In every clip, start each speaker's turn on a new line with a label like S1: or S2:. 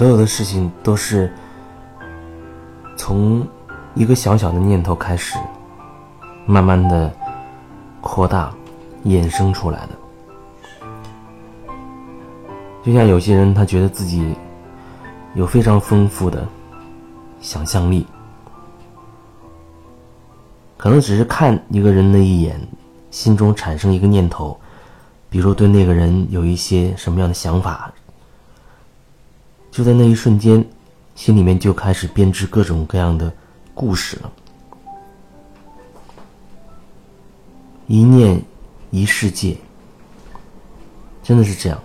S1: 所有的事情都是从一个小小的念头开始，慢慢的扩大、衍生出来的。就像有些人，他觉得自己有非常丰富的想象力，可能只是看一个人的一眼，心中产生一个念头，比如对那个人有一些什么样的想法，就在那一瞬间，心里面就开始编织各种各样的故事了。一念一世界，真的是这样。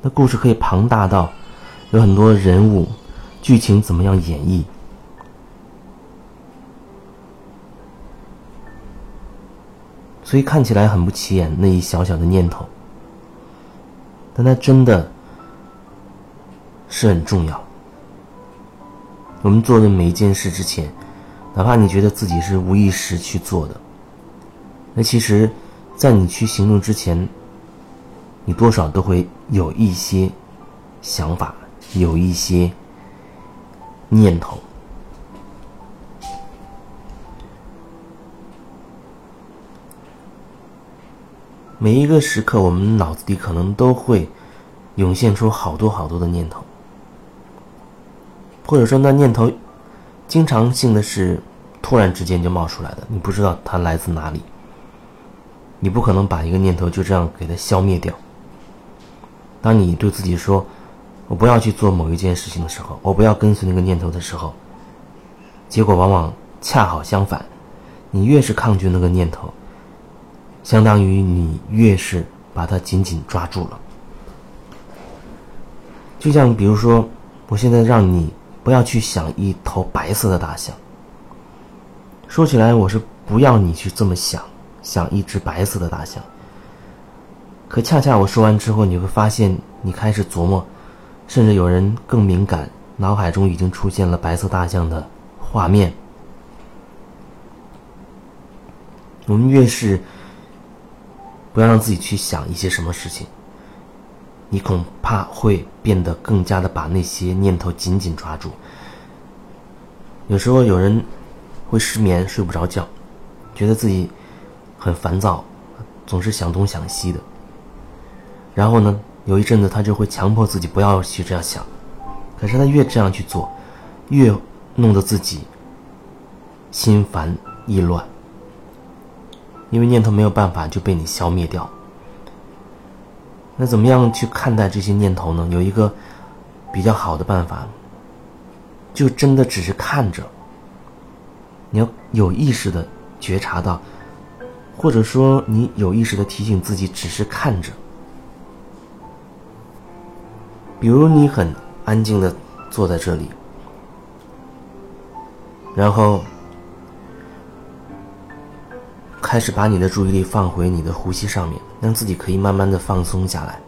S1: 那故事可以庞大到有很多人物、剧情怎么样演绎，所以看起来很不起眼那一小小的念头，但它真的是很重要。我们做的每一件事之前，哪怕你觉得自己是无意识去做的，那其实，在你去行动之前。你多少都会有一些想法，有一些念头。每一个时刻，我们脑子里可能都会涌现出好多好多的念头，或者说那念头经常性的是突然之间就冒出来的，你不知道它来自哪里。你不可能把一个念头就这样给它消灭掉。当你对自己说“我不要去做某一件事情”的时候，我不要跟随那个念头的时候，结果往往恰好相反。你越是抗拒那个念头，相当于你越是把它紧紧抓住了。就像比如说，我现在让你不要去想一头白色的大象。说起来，我是不要你去这么想，想一只白色的大象。可恰恰我说完之后，你会发现，你开始琢磨，甚至有人更敏感，脑海中已经出现了白色大象的画面。我们越是不要让自己去想一些什么事情，你恐怕会变得更加的把那些念头紧紧抓住。有时候有人会失眠，睡不着觉，觉得自己很烦躁，总是想东想西的。然后呢，有一阵子他就会强迫自己不要去这样想，可是他越这样去做，越弄得自己心烦意乱，因为念头没有办法就被你消灭掉。那怎么样去看待这些念头呢？有一个比较好的办法，就真的只是看着，你要有意识的觉察到，或者说你有意识的提醒自己，只是看着。比如你很安静的坐在这里，然后开始把你的注意力放回你的呼吸上面，让自己可以慢慢的放松下来。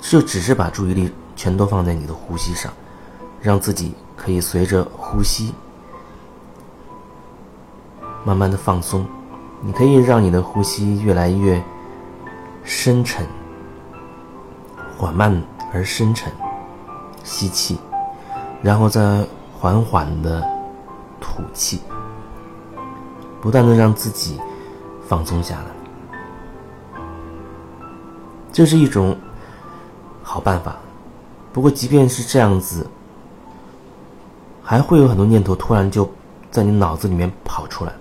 S1: 就只是把注意力全都放在你的呼吸上，让自己可以随着呼吸慢慢的放松。你可以让你的呼吸越来越深沉。缓慢而深沉，吸气，然后再缓缓的吐气，不断的让自己放松下来。这是一种好办法。不过，即便是这样子，还会有很多念头突然就在你脑子里面跑出来，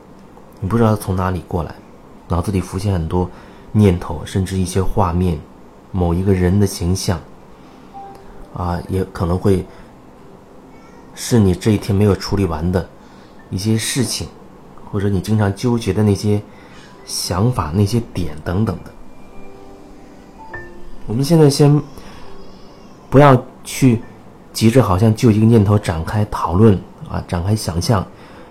S1: 你不知道从哪里过来，脑子里浮现很多念头，甚至一些画面。某一个人的形象，啊，也可能会是你这一天没有处理完的一些事情，或者你经常纠结的那些想法、那些点等等的。我们现在先不要去急着，好像就一个念头展开讨论啊，展开想象，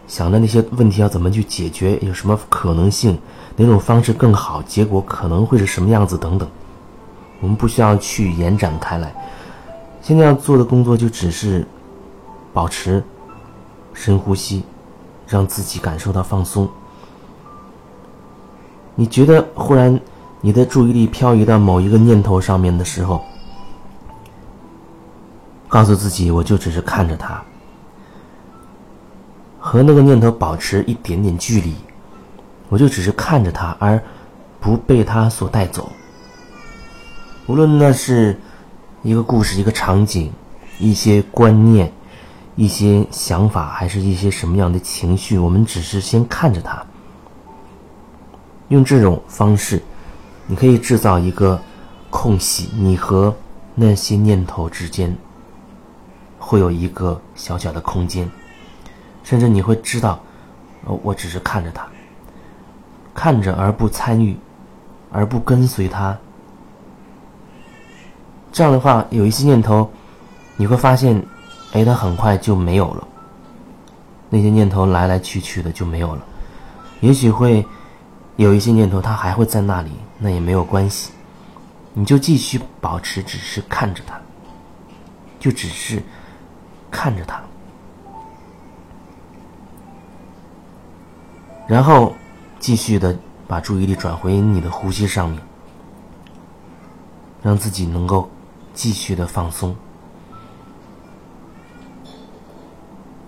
S1: 想的那些问题要怎么去解决，有什么可能性，哪种方式更好，结果可能会是什么样子等等。我们不需要去延展开来，现在要做的工作就只是保持深呼吸，让自己感受到放松。你觉得忽然你的注意力漂移到某一个念头上面的时候，告诉自己，我就只是看着它，和那个念头保持一点点距离，我就只是看着它，而不被它所带走。无论那是一个故事、一个场景、一些观念、一些想法，还是一些什么样的情绪，我们只是先看着它。用这种方式，你可以制造一个空隙，你和那些念头之间会有一个小小的空间，甚至你会知道，哦，我只是看着它，看着而不参与，而不跟随它。这样的话，有一些念头，你会发现，哎，它很快就没有了。那些念头来来去去的就没有了，也许会。有一些念头，它还会在那里，那也没有关系，你就继续保持，只是看着它，就只是看着它，然后继续的把注意力转回你的呼吸上面，让自己能够继续的放松，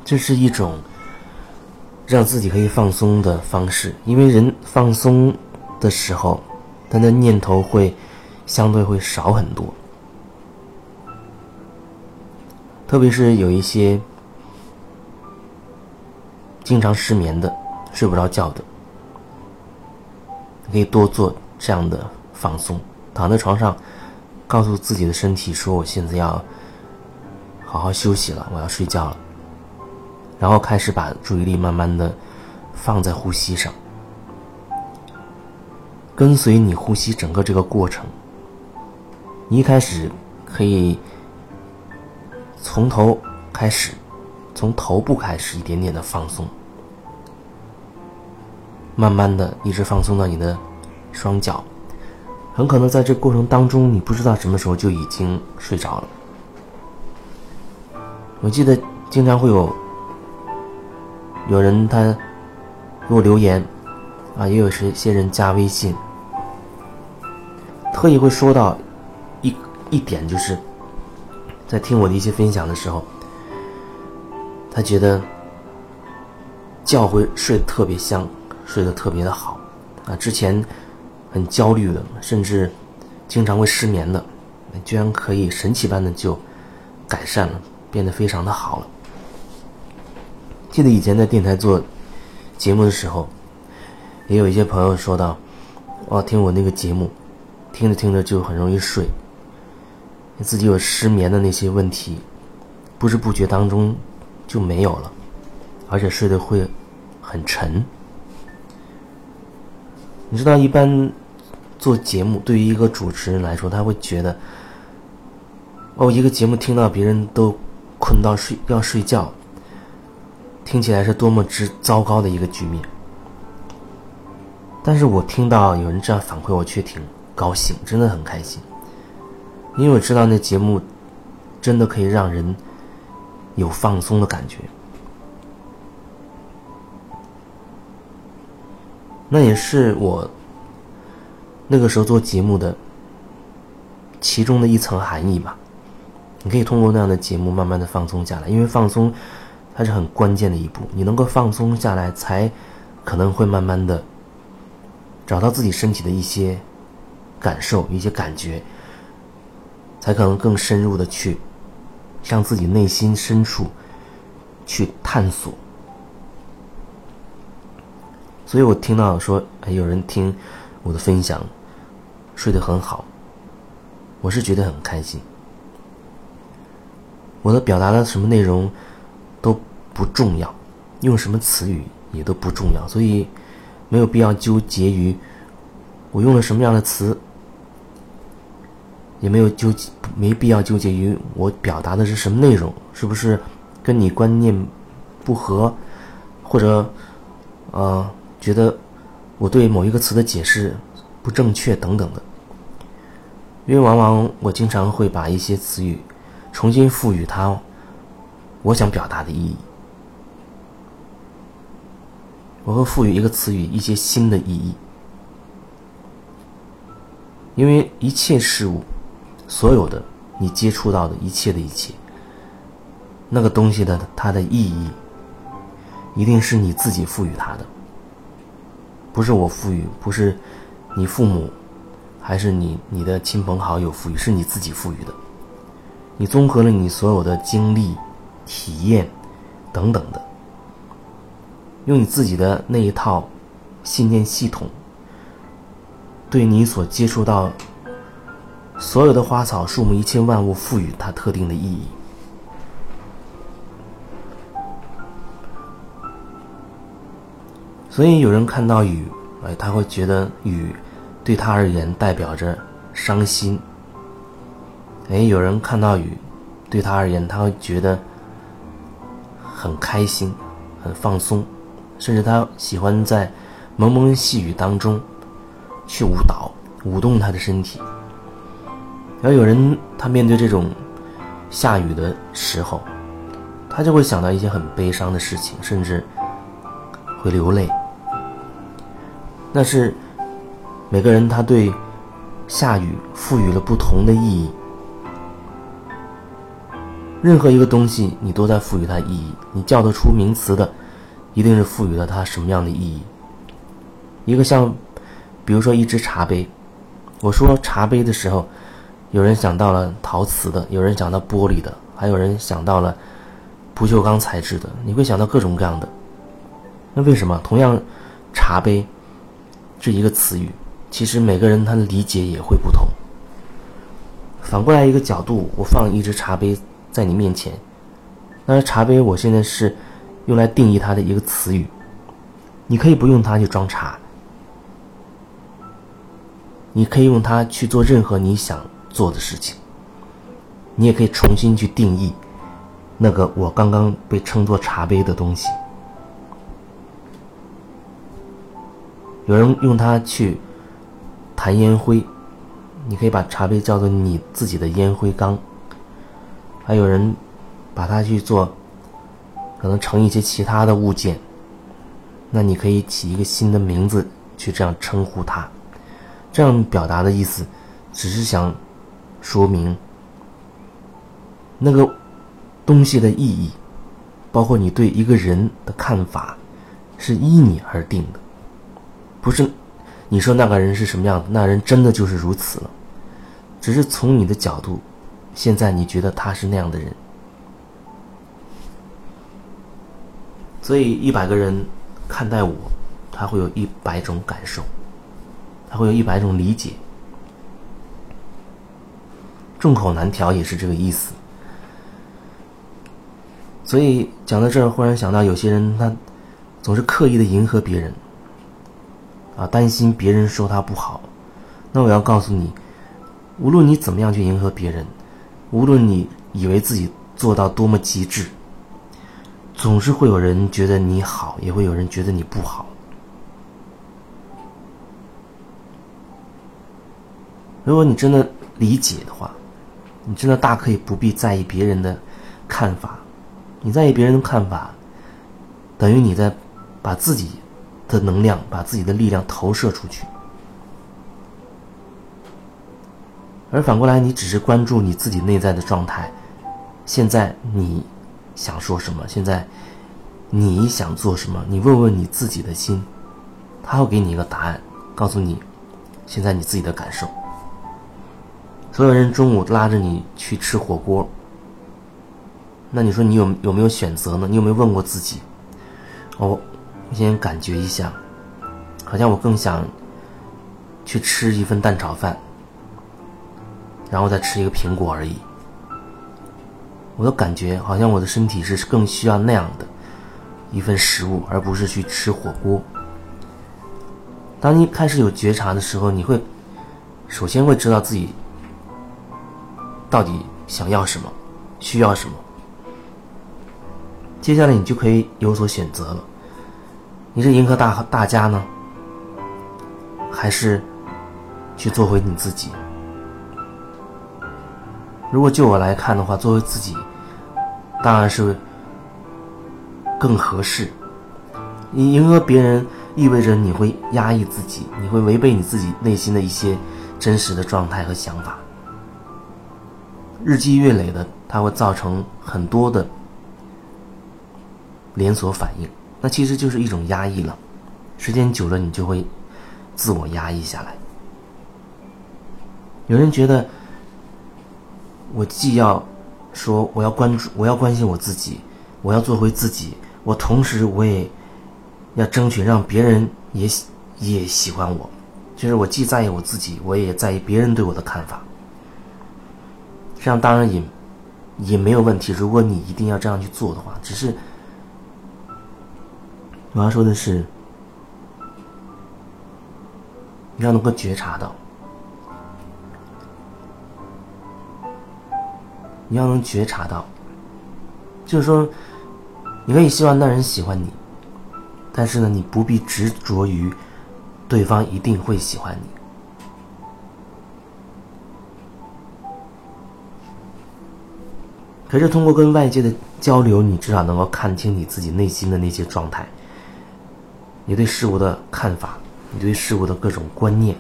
S1: 这是一种。让自己可以放松的方式，因为人放松的时候，他的念头会相对会少很多。特别是有一些经常失眠的、睡不着觉的，可以多做这样的放松。躺在床上，告诉自己的身体说：“我现在要好好休息了，我要睡觉了。”然后开始把注意力慢慢的放在呼吸上，跟随你呼吸整个这个过程。你一开始可以从头开始，从头部开始一点点的放松，慢慢的一直放松到你的双脚，很可能在这过程当中，你不知道什么时候就已经睡着了。我记得经常会有。有人他给我留言，啊，也有些些人加微信，特意会说到一一点，就是在听我的一些分享的时候，他觉得觉会睡得特别香，睡得特别的好，啊，之前很焦虑的，甚至经常会失眠的，居然可以神奇般的就改善了，变得非常的好了。记得以前在电台做节目的时候，也有一些朋友说到：“哦，听我那个节目，听着听着就很容易睡，自己有失眠的那些问题，不知不觉当中就没有了，而且睡得会很沉。”你知道，一般做节目对于一个主持人来说，他会觉得：“哦，一个节目听到别人都困到睡要睡觉。”听起来是多么之糟糕的一个局面，但是我听到有人这样反馈，我却挺高兴，真的很开心，因为我知道那节目真的可以让人有放松的感觉，那也是我那个时候做节目的其中的一层含义吧。你可以通过那样的节目慢慢的放松下来，因为放松。它是很关键的一步，你能够放松下来，才可能会慢慢的找到自己身体的一些感受、一些感觉，才可能更深入的去向自己内心深处去探索。所以我听到说，哎，有人听我的分享，睡得很好，我是觉得很开心。我的表达的什么内容？都不重要，用什么词语也都不重要，所以没有必要纠结于我用了什么样的词，也没有纠结，没必要纠结于我表达的是什么内容，是不是跟你观念不合，或者呃觉得我对某一个词的解释不正确等等的，因为往往我经常会把一些词语重新赋予它。我想表达的意义，我会赋予一个词语一些新的意义，因为一切事物，所有的你接触到的一切的一切，那个东西的它的意义，一定是你自己赋予它的，不是我赋予，不是你父母，还是你你的亲朋好友赋予，是你自己赋予的。你综合了你所有的经历、体验等等的，用你自己的那一套信念系统，对你所接触到所有的花草树木、一切万物赋予它特定的意义。所以有人看到雨，哎，他会觉得雨对他而言代表着伤心。哎，有人看到雨，对他而言，他会觉得很开心、很放松，甚至他喜欢在蒙蒙细雨当中去舞蹈、舞动他的身体。然后有人他面对这种下雨的时候，他就会想到一些很悲伤的事情，甚至会流泪。那是每个人他对下雨赋予了不同的意义。任何一个东西，你都在赋予它意义。你叫得出名词的，一定是赋予了它什么样的意义。一个像，比如说一只茶杯，我说茶杯的时候，有人想到了陶瓷的，有人想到玻璃的，还有人想到了不锈钢材质的，你会想到各种各样的。那为什么同样茶杯？这一个词语，其实每个人他的理解也会不同。反过来一个角度，我放一只茶杯在你面前，那茶杯我现在是用来定义它的一个词语，你可以不用它去装茶，你可以用它去做任何你想做的事情，你也可以重新去定义那个我刚刚被称作茶杯的东西。有人用它去弹烟灰，你可以把茶杯叫做你自己的烟灰缸。还有人把它去做，可能成一些其他的物件，那你可以起一个新的名字去这样称呼它。这样表达的意思，只是想说明那个东西的意义，包括你对一个人的看法，是依你而定的。不是，你说那个人是什么样的？那人真的就是如此了，只是从你的角度，现在你觉得他是那样的人。所以一百个人看待我，他会有一百种感受，他会有一百种理解。众口难调也是这个意思。所以讲到这儿，忽然想到有些人他总是刻意的迎合别人。啊，担心别人说他不好，那我要告诉你，无论你怎么样去迎合别人，无论你以为自己做到多么极致，总是会有人觉得你好，也会有人觉得你不好。如果你真的理解的话，你真的大可以不必在意别人的看法。你在意别人的看法，等于你在把自己。的能量，把自己的力量投射出去，而反过来，你只是关注你自己内在的状态。现在你想说什么？现在你想做什么？你问问你自己的心，他会给你一个答案，告诉你现在你自己的感受。所有人中午拉着你去吃火锅，那你说你有有没有选择呢？你有没有问过自己？哦。先感觉一下，好像我更想去吃一份蛋炒饭，然后再吃一个苹果而已。我的感觉好像我的身体是更需要那样的一份食物，而不是去吃火锅。当你开始有觉察的时候，你会首先会知道自己到底想要什么，需要什么。接下来你就可以有所选择了。你是迎合大大家呢，还是去做回你自己？如果就我来看的话，作为自己，当然是更合适。你迎合别人，意味着你会压抑自己，你会违背你自己内心的一些真实的状态和想法。日积月累的，它会造成很多的连锁反应，那其实就是一种压抑了。时间久了，你就会自我压抑下来。有人觉得，我既要说我要关注，我要关心我自己，我要做回自己，我同时我也要争取让别人也也喜欢我，就是我既在意我自己，我也在意别人对我的看法。这样当然也也没有问题。如果你一定要这样去做的话，只是我要说的是，你要能够觉察到。你要能觉察到，就是说，你可以希望那人喜欢你，但是呢，你不必执着于对方一定会喜欢你。可是通过跟外界的交流，你至少能够看清你自己内心的那些状态，你对事物的看法，你对事物的各种观念，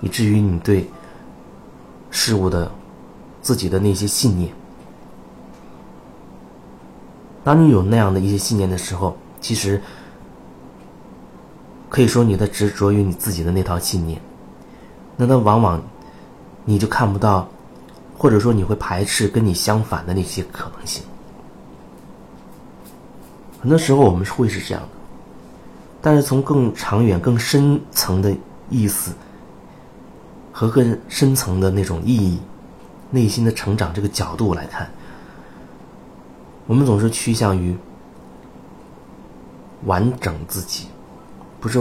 S1: 以至于你对事物的。自己的那些信念，当你有那样的一些信念的时候，其实可以说你的执着于你自己的那套信念，那那往往你就看不到，或者说你会排斥跟你相反的那些可能性。很多时候我们会是这样的，但是从更长远、更深层的意思和更深层的那种意义。内心的成长这个角度来看，我们总是趋向于完整自己，不是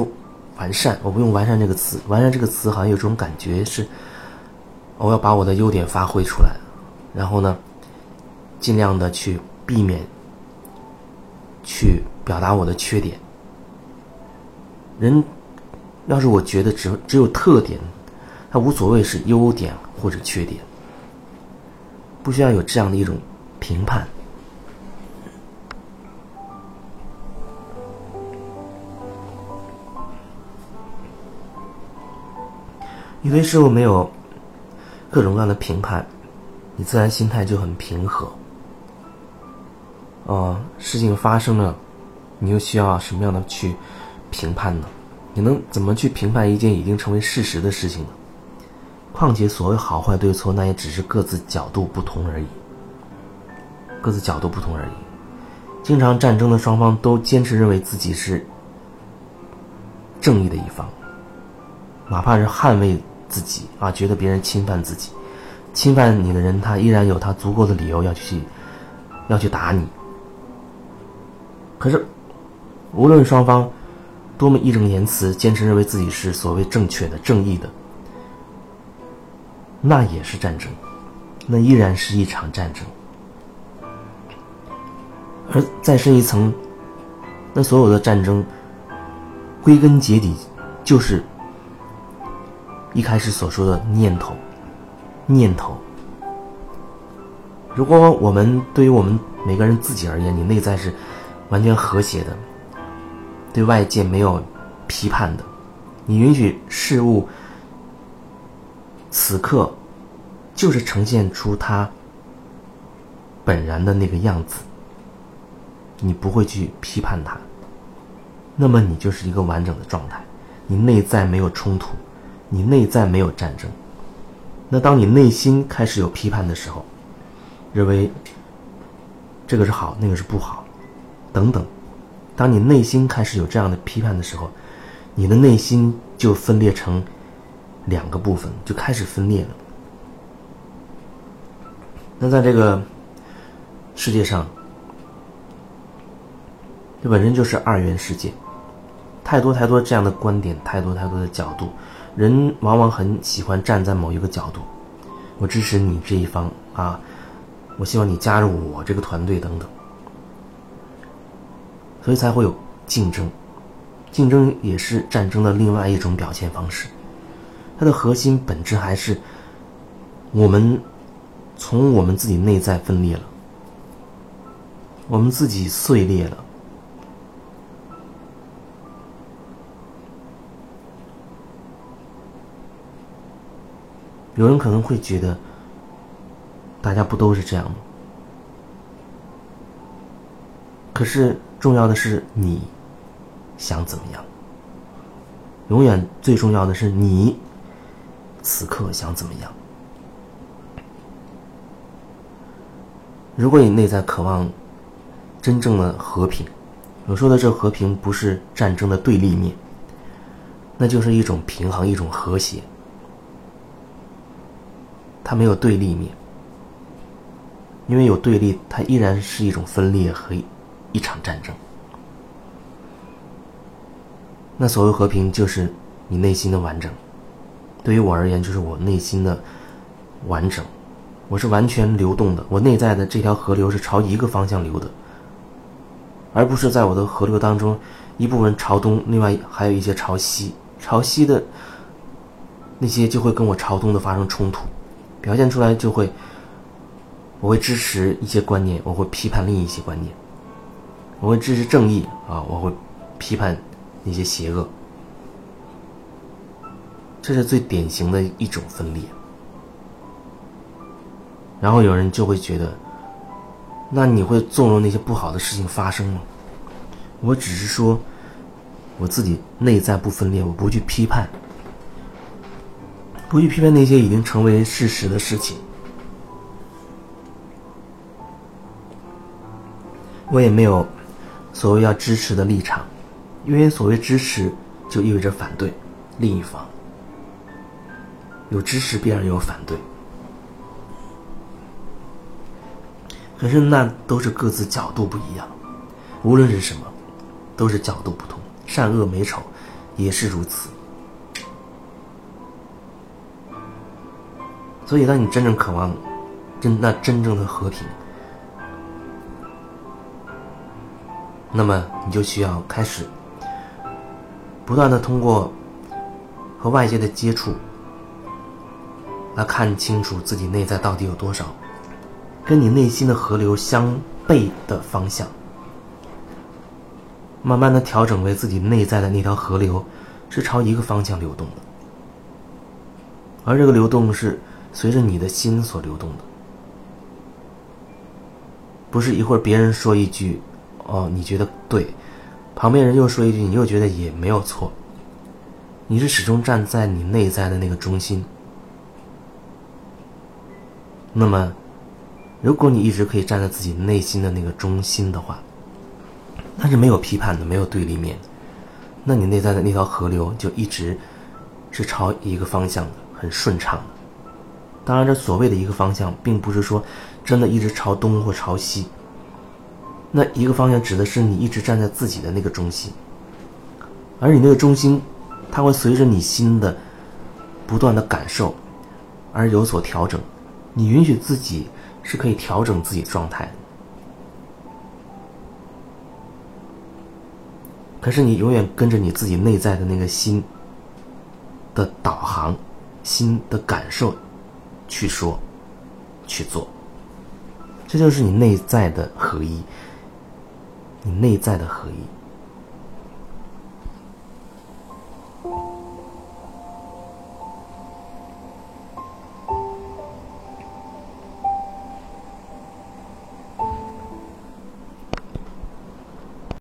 S1: 完善。我不用“完善”这个词，“完善”这个词好像有种感觉是，我要把我的优点发挥出来，然后呢，尽量的去避免去表达我的缺点。人要是我觉得只只有特点，他无所谓是优点或者缺点。不需要有这样的一种评判。你对事物没有各种各样的评判，你自然心态就很平和。哦，事情发生了，你又需要什么样的去评判呢？你能怎么去评判一件已经成为事实的事情呢？况且，所谓好坏对错，那也只是各自角度不同而已。各自角度不同而已。经常战争的双方都坚持认为自己是正义的一方，哪怕是捍卫自己啊，觉得别人侵犯自己，侵犯你的人，他依然有他足够的理由要去要去打你。可是，无论双方多么义正言辞，坚持认为自己是所谓正确的、正义的。那也是战争，那依然是一场战争。而再深一层，那所有的战争，归根结底，就是一开始所说的念头。念头。如果我们对于我们每个人自己而言，你内在是完全和谐的，对外界没有批判的，你允许事物。此刻，就是呈现出他本然的那个样子。你不会去批判他，那么你就是一个完整的状态。你内在没有冲突，你内在没有战争。那当你内心开始有批判的时候，认为这个是好，那个是不好，等等。当你内心开始有这样的批判的时候，你的内心就分裂成。两个部分就开始分裂了。那在这个世界上，这本身就是二元世界，太多太多这样的观点，太多太多的角度，人往往很喜欢站在某一个角度，我支持你这一方啊，我希望你加入我这个团队等等，所以才会有竞争，竞争也是战争的另外一种表现方式。它的核心本质还是我们从我们自己内在分裂了，我们自己碎裂了。有人可能会觉得，大家不都是这样吗？可是重要的是你想怎么样？永远最重要的是你此刻想怎么样？如果你内在渴望真正的和平，我说的这和平不是战争的对立面，那就是一种平衡，一种和谐。它没有对立面，因为有对立，它依然是一种分裂和一场战争。那所谓和平，就是你内心的完整。对于我而言，就是我内心的完整。我是完全流动的，我内在的这条河流是朝一个方向流的，而不是在我的河流当中，一部分朝东，另外还有一些朝西。朝西的那些就会跟我朝东的发生冲突，表现出来就会，我会支持一些观念，我会批判另一些观念，我会支持正义啊，我会批判那些邪恶，这是最典型的一种分裂。然后有人就会觉得，那你会纵容那些不好的事情发生吗？我只是说，我自己内在不分裂，我不去批判，不去批判那些已经成为事实的事情。我也没有所谓要支持的立场，因为所谓支持就意味着反对另一方，有支持必然有反对。可是那都是各自角度不一样，无论是什么，都是角度不同，善恶美丑也是如此。所以，当你真正渴望真那真正的和平，那么你就需要开始不断的通过和外界的接触，来看清楚自己内在到底有多少。跟你内心的河流相悖的方向，慢慢的调整为自己内在的那条河流是朝一个方向流动的，而这个流动是随着你的心所流动的，不是一会儿别人说一句，哦，你觉得对，旁边人又说一句，你又觉得也没有错，你是始终站在你内在的那个中心，那么。如果你一直可以站在自己内心的那个中心的话，那是没有批判的，没有对立面，那你内在的那条河流就一直是朝一个方向的，很顺畅的。当然，这所谓的一个方向，并不是说真的一直朝东或朝西。那一个方向指的是你一直站在自己的那个中心，而你那个中心，它会随着你心的不断的感受而有所调整。你允许自己。是可以调整自己状态，可是你永远跟着你自己内在的那个心的导航、心的感受去说、去做，这就是你内在的合一，你内在的合一。